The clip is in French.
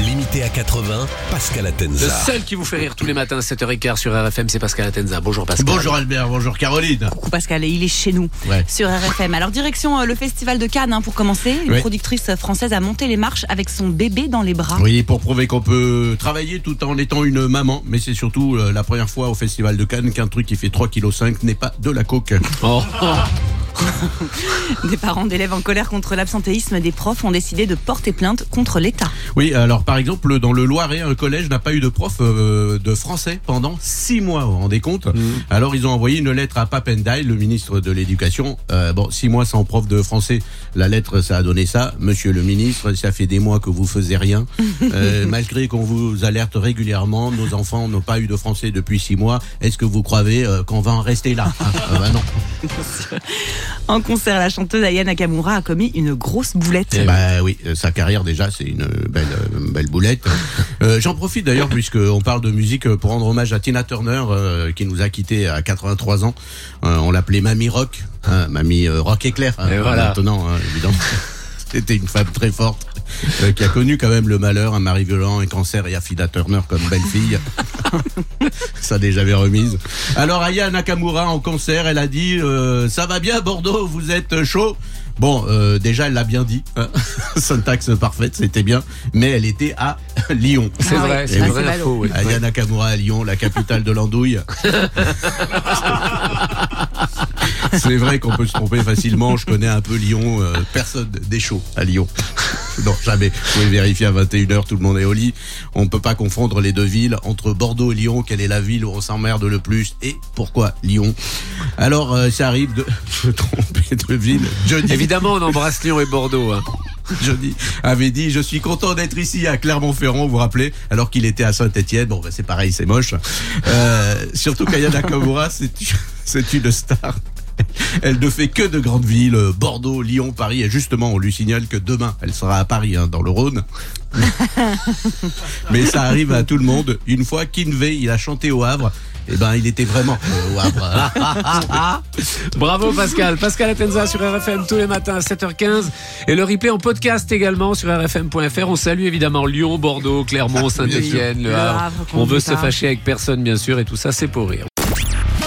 Limité à 80, Pascal Le Atenza. seul qui vous fait rire tous les matins à 7h15 sur RFM, c'est Pascal Atenza. Bonjour Pascal. Bonjour Albert, bonjour Caroline. Coucou Pascal, et il est chez nous Ouais. sur RFM. Alors direction euh, le festival de Cannes hein, pour commencer. Une Ouais. productrice française a monté les marches avec son bébé dans les bras. Oui, pour prouver qu'on peut travailler tout en étant une maman, mais c'est surtout euh, la première fois au Festival de Cannes qu'un truc qui fait 3,5 kg n'est pas de la coke. Oh. Des parents d'élèves en colère contre l'absentéisme des profs ont décidé de porter plainte contre l'État. Oui, alors par exemple, dans le Loiret, un collège n'a pas eu de prof euh, de français pendant six mois, vous vous rendez compte Alors ils ont envoyé une lettre à Papendai, le ministre de l'Éducation. Euh, bon, six mois sans prof de français, la lettre, ça a donné ça. Monsieur le ministre, ça fait des mois que vous faisiez rien. Euh, malgré qu'on vous alerte régulièrement, nos enfants n'ont pas eu de français depuis six mois. Est-ce que vous croyez euh, qu'on va en rester là? Ah, ah, bah non. En concert, la chanteuse Aya Nakamura a commis une grosse boulette. Bah oui, euh, sa carrière déjà, c'est une belle, euh, belle boulette. Euh, J'en profite d'ailleurs puisqu'on parle de musique euh, pour rendre hommage à Tina Turner euh, qui nous a quittés à 83 ans. Euh, on l'appelait Mamie Rock, hein, Mamie euh, Rock éclair. hein, Et voilà. Maintenant, hein, évidemment. C'était une femme très forte euh, qui a connu quand même le malheur, un mari violent, un cancer et Affida Turner comme belle-fille. Ça déjà avait remise. Alors Aya Nakamura en concert, elle a dit euh, ça va bien Bordeaux, vous êtes chaud? Bon, euh, déjà elle l'a bien dit, hein. syntaxe parfaite, c'était bien, mais elle était à Lyon. C'est Ah vrai, oui. c'est Ah, vrai c'est oui. Aya Nakamura à Lyon, la capitale de l'andouille. C'est vrai qu'on peut se tromper facilement. Je connais un peu Lyon. euh, personne n'est chaud à Lyon. Non, jamais. Vous pouvez vérifier à 21h, tout le monde est au lit. On ne peut pas confondre les deux villes. Entre Bordeaux et Lyon, quelle est la ville où on s'emmerde le plus Et pourquoi Lyon? Alors, euh, ça arrive de se tromper de ville. Johnny, Évidemment, on embrasse Lyon et Bordeaux. hein. Johnny avait dit Je suis content d'être ici à Clermont-Ferrand, vous vous rappelez Alors qu'il était à Saint-Etienne. Bon, ben, c'est pareil, c'est moche. Euh, surtout qu'Aya Nakamura, c'est c'est une star. Elle ne fait que de grandes villes, euh, Bordeaux, Lyon, Paris. Et justement, on lui signale que demain, elle sera à Paris, hein, dans le Rhône. Mais ça arrive à tout le monde. Une fois, Kinvey, il a chanté au Havre. Et ben, il était vraiment euh, au Havre. Bravo Pascal. Pascal Atenza sur RFM tous les matins à 7h15 et le replay en podcast également sur rfm.fr. On salue évidemment Lyon, Bordeaux, Clermont, Saint-Etienne, Le Havre. On veut se fâcher avec personne bien sûr et tout ça c'est pour rire.